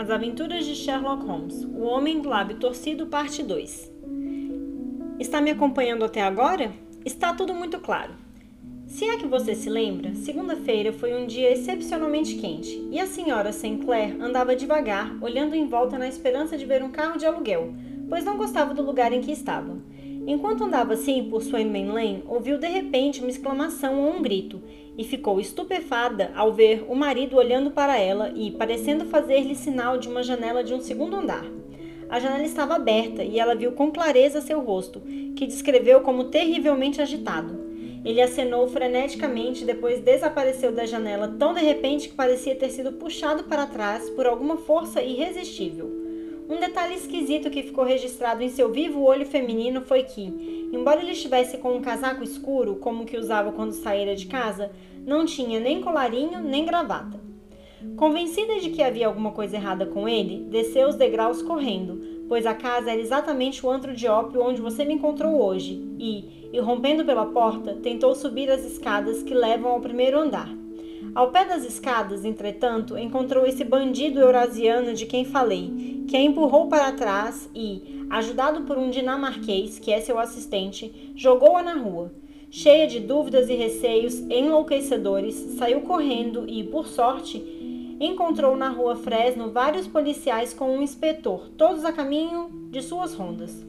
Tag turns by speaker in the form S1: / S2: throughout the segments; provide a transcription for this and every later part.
S1: As Aventuras de Sherlock Holmes, O Homem do Lábio Torcido, Parte 2. Está me acompanhando até agora? Está tudo muito claro. Se é que você se lembra, segunda-feira foi um dia excepcionalmente quente e a senhora Sinclair andava devagar, olhando em volta na esperança de ver um carro de aluguel, pois não gostava do lugar em que estava. Enquanto andava assim por Swainman Lane, ouviu de repente uma exclamação ou um grito e ficou estupefada ao ver o marido olhando para ela e parecendo fazer-lhe sinal de uma janela de um segundo andar. A janela estava aberta e ela viu com clareza seu rosto, que descreveu como terrivelmente agitado. Ele acenou freneticamente e depois desapareceu da janela tão de repente que parecia ter sido puxado para trás por alguma força irresistível. Um detalhe esquisito que ficou registrado em seu vivo olho feminino foi que, embora ele estivesse com um casaco escuro, como o que usava quando saíra de casa, não tinha nem colarinho nem gravata. Convencida de que havia alguma coisa errada com ele, desceu os degraus correndo, pois a casa era exatamente o antro de ópio onde você me encontrou hoje, e, irrompendo pela porta, tentou subir as escadas que levam ao primeiro andar. Ao pé das escadas, entretanto, encontrou esse bandido eurasiano de quem falei, que a empurrou para trás e, ajudado por um dinamarquês, que é seu assistente, jogou-a na rua. Cheia de dúvidas e receios enlouquecedores, saiu correndo e, por sorte, encontrou na rua Fresno vários policiais com um inspetor, todos a caminho de suas rondas.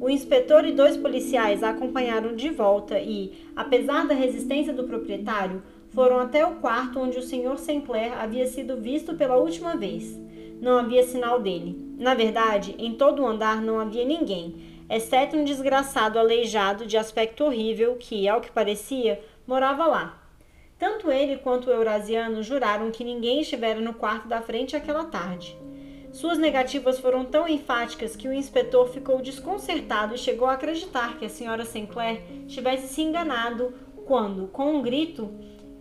S1: O inspetor e dois policiais a acompanharam de volta e, apesar da resistência do proprietário, foram até o quarto onde o Sr. Sinclair havia sido visto pela última vez. Não havia sinal dele. Na verdade, em todo o andar não havia ninguém, exceto um desgraçado aleijado de aspecto horrível que, ao que parecia, morava lá. Tanto ele quanto o eurasiano juraram que ninguém estivera no quarto da frente aquela tarde. Suas negativas foram tão enfáticas que o inspetor ficou desconcertado e chegou a acreditar que a senhora Sinclair tivesse se enganado quando, com um grito,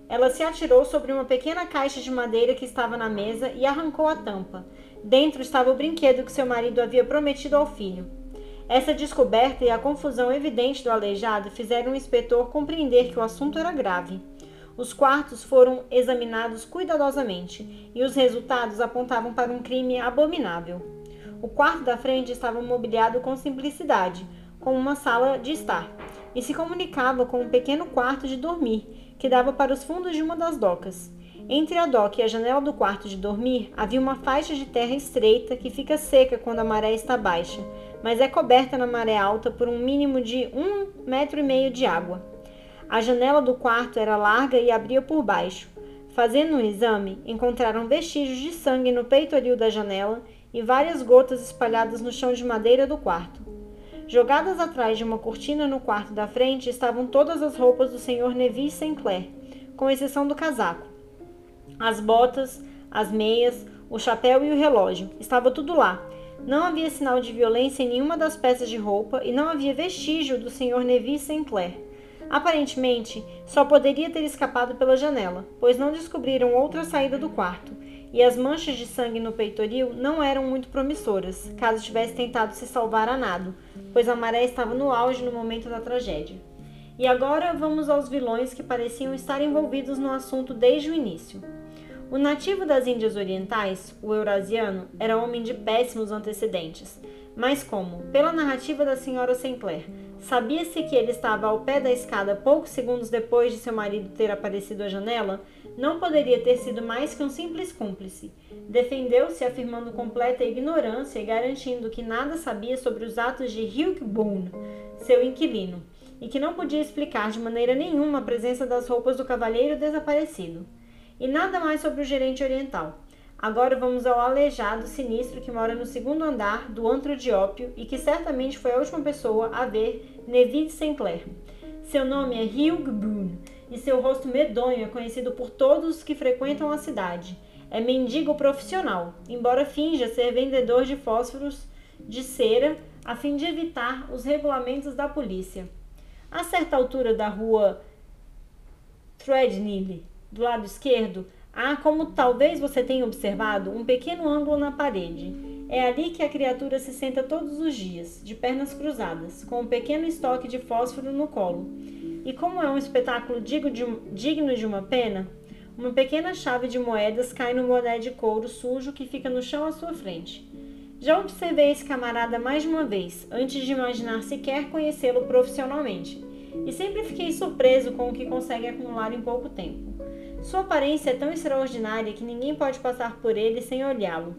S1: ela se atirou sobre uma pequena caixa de madeira que estava na mesa e arrancou a tampa. Dentro estava o brinquedo que seu marido havia prometido ao filho. Essa descoberta e a confusão evidente do aleijado fizeram o inspetor compreender que o assunto era grave. Os quartos foram examinados cuidadosamente e os resultados apontavam para um crime abominável. O quarto da frente estava mobiliado com simplicidade, como uma sala de estar, e se comunicava com um pequeno quarto de dormir, que dava para os fundos de uma das docas. Entre a doca e a janela do quarto de dormir havia uma faixa de terra estreita que fica seca quando a maré está baixa, mas é coberta na maré alta por um mínimo de um metro e meio de água. A janela do quarto era larga e abria por baixo. Fazendo um exame, encontraram vestígios de sangue no peitoril da janela e várias gotas espalhadas no chão de madeira do quarto. Jogadas atrás de uma cortina no quarto da frente estavam todas as roupas do Sr. Neville Sinclair, com exceção do casaco. As botas, as meias, o chapéu e o relógio. Estava tudo lá. Não havia sinal de violência em nenhuma das peças de roupa e não havia vestígio do Sr. Neville Sinclair. Aparentemente, só poderia ter escapado pela janela, pois não descobriram outra saída do quarto, e as manchas de sangue no peitoril não eram muito promissoras, caso tivesse tentado se salvar a nado, pois a maré estava no auge no momento da tragédia. E agora vamos aos vilões que pareciam estar envolvidos no assunto desde o início. O nativo das Índias Orientais, o eurasiano, era homem de péssimos antecedentes, mas como, pela narrativa da senhora Sinclair, sabia-se que ele estava ao pé da escada poucos segundos depois de seu marido ter aparecido à janela, não poderia ter sido mais que um simples cúmplice. Defendeu-se afirmando completa ignorância e garantindo que nada sabia sobre os atos de Hugh Boone, seu inquilino, e que não podia explicar de maneira nenhuma a presença das roupas do cavalheiro desaparecido. E nada mais sobre o gerente oriental. Agora vamos ao aleijado sinistro que mora no segundo andar do antro de ópio e que certamente foi a última pessoa a ver Neville Sinclair. Seu nome é Hugh Boone e seu rosto medonho é conhecido por todos os que frequentam a cidade. É mendigo profissional, embora finja ser vendedor de fósforos de cera a fim de evitar os regulamentos da polícia. A certa altura da rua Threadneedle, do lado esquerdo, há, como talvez você tenha observado, um pequeno ângulo na parede. É ali que a criatura se senta todos os dias, de pernas cruzadas, com um pequeno estoque de fósforo no colo e como é um espetáculo digno de uma pena, uma pequena chave de moedas cai no boné de couro sujo que fica no chão à sua frente. Já observei esse camarada mais de uma vez, antes de imaginar sequer conhecê-lo profissionalmente, e sempre fiquei surpreso com o que consegue acumular em pouco tempo. Sua aparência é tão extraordinária que ninguém pode passar por ele sem olhá-lo.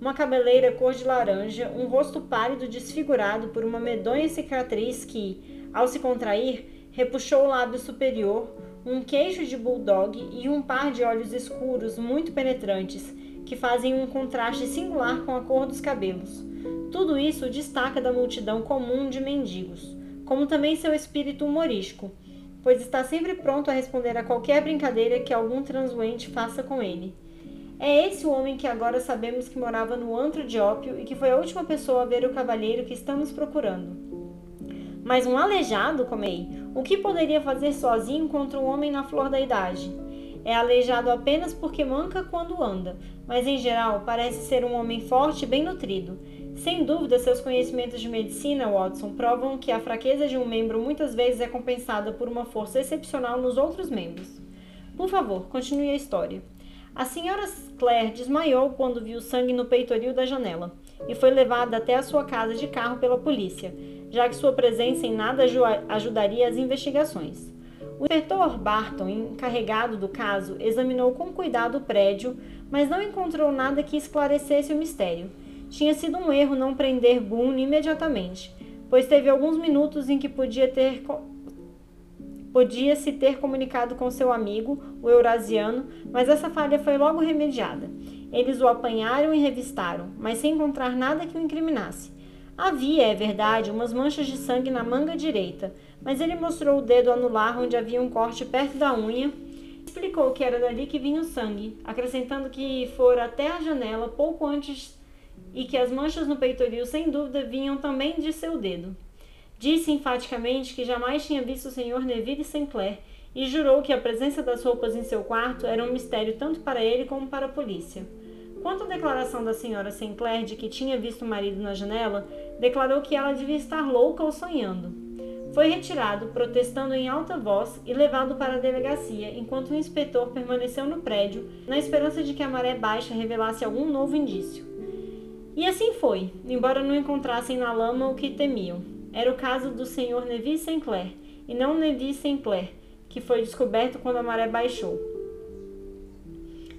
S1: Uma cabeleira cor de laranja, um rosto pálido desfigurado por uma medonha cicatriz que, ao se contrair, repuxou o lábio superior, um queixo de bulldog e um par de olhos escuros muito penetrantes que fazem um contraste singular com a cor dos cabelos. Tudo isso destaca da multidão comum de mendigos, como também seu espírito humorístico, pois está sempre pronto a responder a qualquer brincadeira que algum transuente faça com ele. É esse o homem que agora sabemos que morava no antro de ópio e que foi a última pessoa a ver o cavalheiro que estamos procurando. Mas um aleijado, comei, o que poderia fazer sozinho contra um homem na flor da idade? É aleijado apenas porque manca quando anda, mas em geral parece ser um homem forte e bem nutrido. Sem dúvida, seus conhecimentos de medicina, Watson, provam que a fraqueza de um membro muitas vezes é compensada por uma força excepcional nos outros membros. Por favor, continue a história. A senhora Claire desmaiou quando viu sangue no peitoril da janela e foi levada até a sua casa de carro pela polícia, já que sua presença em nada ajudaria as investigações. O inspetor Barton, encarregado do caso, examinou com cuidado o prédio, mas não encontrou nada que esclarecesse o mistério. Tinha sido um erro não prender Boone imediatamente, pois teve alguns minutos em que podia ter podia se ter comunicado com seu amigo, o Eurasiano, mas essa falha foi logo remediada. Eles o apanharam e revistaram, mas sem encontrar nada que o incriminasse. Havia, é verdade, umas manchas de sangue na manga direita, mas ele mostrou o dedo anular onde havia um corte perto da unha. Explicou que era dali que vinha o sangue, acrescentando que fora até a janela pouco antes e que as manchas no peitoril sem dúvida vinham também de seu dedo. Disse enfaticamente que jamais tinha visto o Sr. Neville Sinclair e jurou que a presença das roupas em seu quarto era um mistério tanto para ele como para a polícia. Quanto à declaração da senhora Sinclair de que tinha visto o marido na janela, declarou que ela devia estar louca ou sonhando. Foi retirado, protestando em alta voz, e levado para a delegacia, enquanto o inspetor permaneceu no prédio, na esperança de que a maré baixa revelasse algum novo indício. E assim foi, embora não encontrassem na lama o que temiam. Era o caso do Sr. Nevis Sinclair, e não Nevis Sinclair, que foi descoberto quando a maré baixou.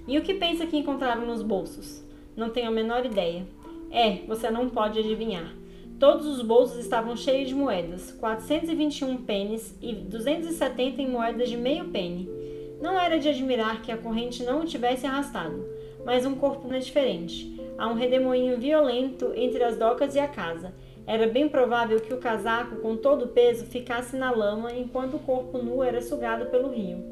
S1: E o que pensa que encontraram nos bolsos? Não tenho a menor ideia. É, você não pode adivinhar. Todos os bolsos estavam cheios de moedas, 421 pennies e 270 em moedas de meio penny. Não era de admirar que a corrente não o tivesse arrastado, mas um corpo não é diferente. Há um redemoinho violento entre as docas e a casa. Era bem provável que o casaco, com todo o peso, ficasse na lama enquanto o corpo nu era sugado pelo rio.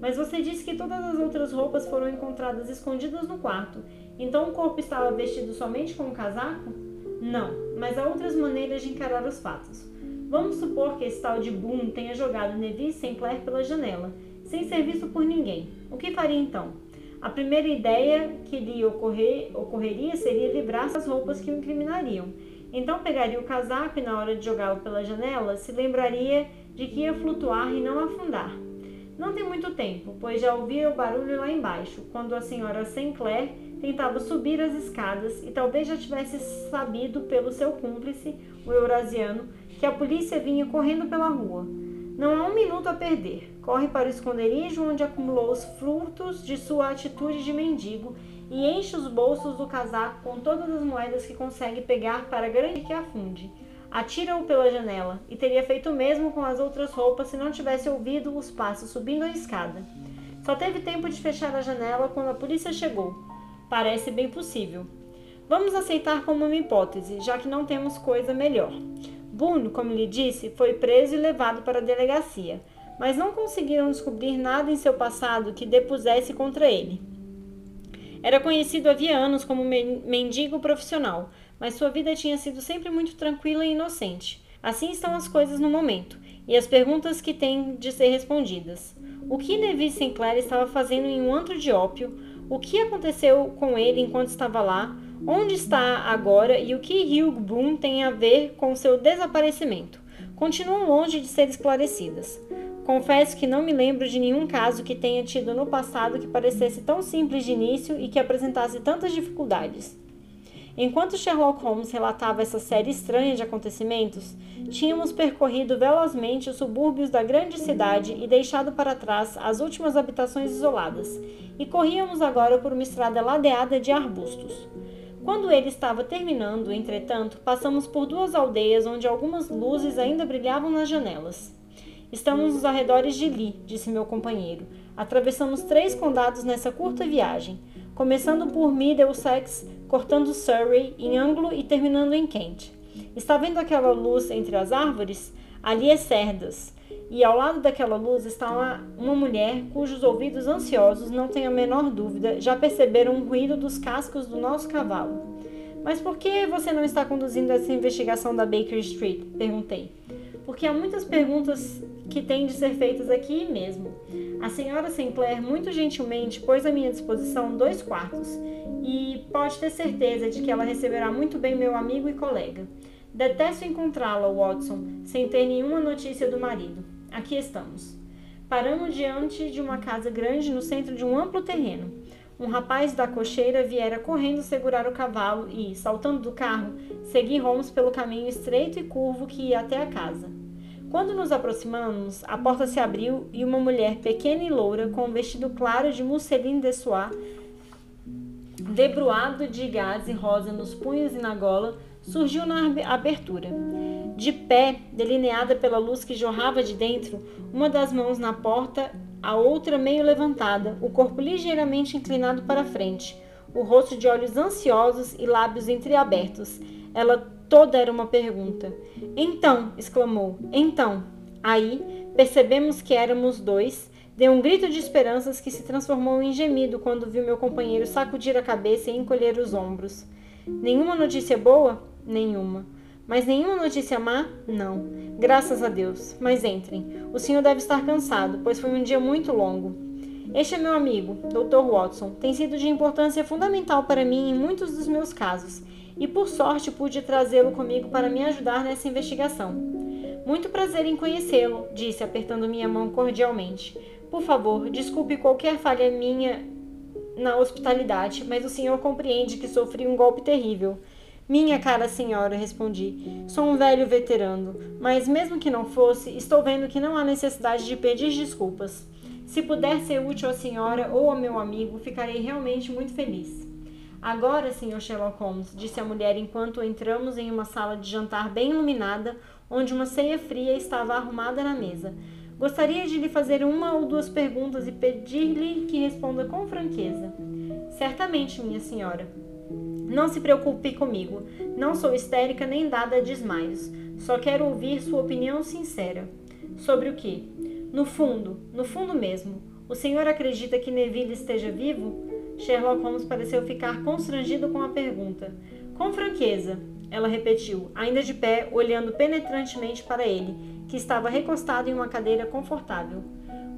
S1: Mas você disse que todas as outras roupas foram encontradas escondidas no quarto, então o corpo estava vestido somente com o casaco? Não, mas há outras maneiras de encarar os fatos. Vamos supor que esse tal de Boone tenha jogado Neville Sinclair pela janela, sem ser visto por ninguém. O que faria então? A primeira ideia que lhe ocorrer, ocorreria seria livrar-se das roupas que o incriminariam. Então pegaria o casaco e, na hora de jogá-lo pela janela, se lembraria de que ia flutuar e não afundar. Não tem muito tempo, pois já ouvia o barulho lá embaixo, quando a senhora Sinclair tentava subir as escadas e talvez já tivesse sabido pelo seu cúmplice, o eurasiano, que a polícia vinha correndo pela rua. Não há um minuto a perder. Corre para o esconderijo onde acumulou os frutos de sua atitude de mendigo e enche os bolsos do casaco com todas as moedas que consegue pegar para garantir que afunde. Atira-o pela janela e teria feito o mesmo com as outras roupas se não tivesse ouvido os passos subindo a escada. Só teve tempo de fechar a janela quando a polícia chegou. Parece bem possível. Vamos aceitar como uma hipótese, já que não temos coisa melhor. Boone, como lhe disse, foi preso e levado para a delegacia, mas não conseguiram descobrir nada em seu passado que depusesse contra ele. Era conhecido havia anos como mendigo profissional, mas sua vida tinha sido sempre muito tranquila e inocente. Assim estão as coisas no momento, e as perguntas que têm de ser respondidas. O que Levi Sinclair estava fazendo em um antro de ópio? o que aconteceu com ele enquanto estava lá, onde está agora e o que Hugh Boone tem a ver com seu desaparecimento, continuam longe de ser esclarecidas. Confesso que não me lembro de nenhum caso que tenha tido no passado que parecesse tão simples de início e que apresentasse tantas dificuldades. Enquanto Sherlock Holmes relatava essa série estranha de acontecimentos, tínhamos percorrido velozmente os subúrbios da grande cidade e deixado para trás as últimas habitações isoladas, e corríamos agora por uma estrada ladeada de arbustos. Quando ele estava terminando, entretanto, passamos por duas aldeias onde algumas luzes ainda brilhavam nas janelas. Estamos nos arredores de Lee, disse meu companheiro. Atravessamos três condados nessa curta viagem começando por Middlesex, cortando Surrey em ângulo e terminando em Kent. Está vendo aquela luz entre as árvores? Ali é Cerdas. E ao lado daquela luz está uma, uma mulher cujos ouvidos ansiosos, não tenho a menor dúvida, já perceberam o ruído dos cascos do nosso cavalo. Mas por que você não está conduzindo essa investigação da Baker Street? perguntei. Porque há muitas perguntas que têm de ser feitas aqui mesmo. A senhora Sinclair muito gentilmente pôs à minha disposição dois quartos e pode ter certeza de que ela receberá muito bem meu amigo e colega. Detesto encontrá-la, Watson, sem ter nenhuma notícia do marido. Aqui estamos. Paramos diante de uma casa grande no centro de um amplo terreno. Um rapaz da cocheira viera correndo segurar o cavalo e, saltando do carro, segui Holmes pelo caminho estreito e curvo que ia até a casa. Quando nos aproximamos, a porta se abriu e uma mulher pequena e loura, com um vestido claro de musseline de soie, debruado de gaze rosa nos punhos e na gola, surgiu na abertura. De pé, delineada pela luz que jorrava de dentro, uma das mãos na porta, a outra meio levantada, o corpo ligeiramente inclinado para frente, o rosto de olhos ansiosos e lábios entreabertos. Ela Toda era uma pergunta. Então, exclamou, então. Aí, percebemos que éramos dois. Deu um grito de esperanças que se transformou em gemido quando viu meu companheiro sacudir a cabeça e encolher os ombros. Nenhuma notícia boa? Nenhuma. Mas nenhuma notícia má? Não. Graças a Deus. Mas entrem. O senhor deve estar cansado, pois foi um dia muito longo. Este é meu amigo, Dr. Watson. Tem sido de importância fundamental para mim em muitos dos meus casos e por sorte pude trazê-lo comigo para me ajudar nessa investigação. Muito prazer em conhecê-lo, disse, apertando minha mão cordialmente. Por favor, desculpe qualquer falha minha na hospitalidade, mas o senhor compreende que sofri um golpe terrível. Minha cara senhora, respondi. Sou um velho veterano, mas mesmo que não fosse, estou vendo que não há necessidade de pedir desculpas. Se puder ser útil à senhora ou ao meu amigo, ficarei realmente muito feliz. Agora, Sr. Sherlock Holmes, disse a mulher enquanto entramos em uma sala de jantar bem iluminada, onde uma ceia fria estava arrumada na mesa. Gostaria de lhe fazer uma ou duas perguntas e pedir-lhe que responda com franqueza. Certamente, minha senhora. Não se preocupe comigo. Não sou histérica nem dada a desmaios. Só quero ouvir sua opinião sincera. Sobre o que? No fundo, no fundo mesmo, o senhor acredita que Neville esteja vivo? Sherlock Holmes pareceu ficar constrangido com a pergunta. Com franqueza, ela repetiu, ainda de pé, olhando penetrantemente para ele, que estava recostado em uma cadeira confortável.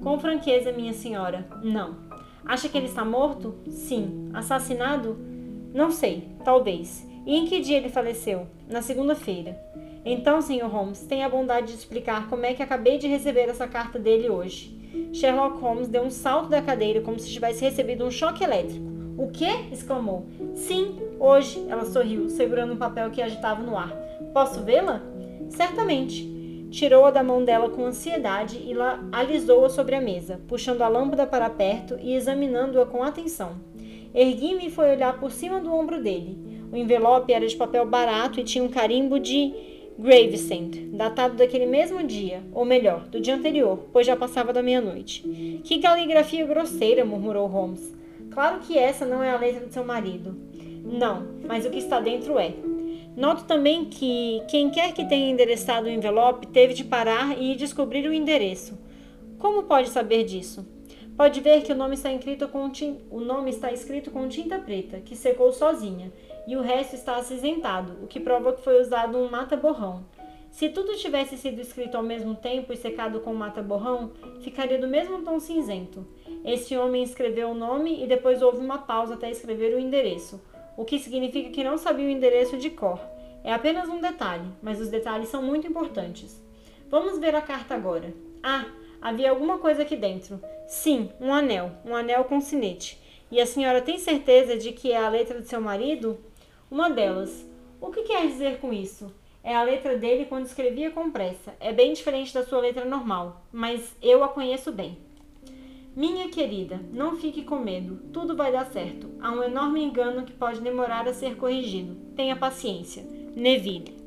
S1: Com franqueza, minha senhora, não. Acha que ele está morto? Sim. Assassinado? Não sei, talvez. E em que dia ele faleceu? Na segunda-feira. Então, Sr. Holmes, tenha a bondade de explicar como é que acabei de receber essa carta dele hoje. Sherlock Holmes deu um salto da cadeira como se tivesse recebido um choque elétrico. O quê? exclamou. Sim, hoje, ela sorriu, segurando um papel que agitava no ar. Posso vê-la? Certamente. Tirou-a da mão dela com ansiedade e alisou-a sobre a mesa, puxando a lâmpada para perto e examinando-a com atenção. Ergui-me e foi olhar por cima do ombro dele. O envelope era de papel barato e tinha um carimbo de Gravesend, datado daquele mesmo dia, ou melhor, do dia anterior, pois já passava da meia-noite. Que caligrafia grosseira, murmurou Holmes. Claro que essa não é a letra do seu marido. Não, mas o que está dentro é. Noto também que quem quer que tenha endereçado o envelope teve de parar e descobrir o endereço. Como pode saber disso? Pode ver que o nome está escrito com, o nome está escrito com tinta preta, que secou sozinha, e o resto está acinzentado, o que prova que foi usado um mata-borrão. Se tudo tivesse sido escrito ao mesmo tempo e secado com mata-borrão, ficaria do mesmo tom cinzento. Esse homem escreveu o nome e depois houve uma pausa até escrever o endereço, o que significa que não sabia o endereço de cor. É apenas um detalhe, mas os detalhes são muito importantes. Vamos ver a carta agora. Ah, Havia alguma coisa aqui dentro. Sim, um anel, um anel com sinete. E a senhora tem certeza de que é a letra de seu marido? Uma delas. O que quer dizer com isso? É a letra dele quando escrevia com pressa. É bem diferente da sua letra normal, mas eu a conheço bem. Minha querida, não fique com medo. Tudo vai dar certo. Há um enorme engano que pode demorar a ser corrigido. Tenha paciência. Neville.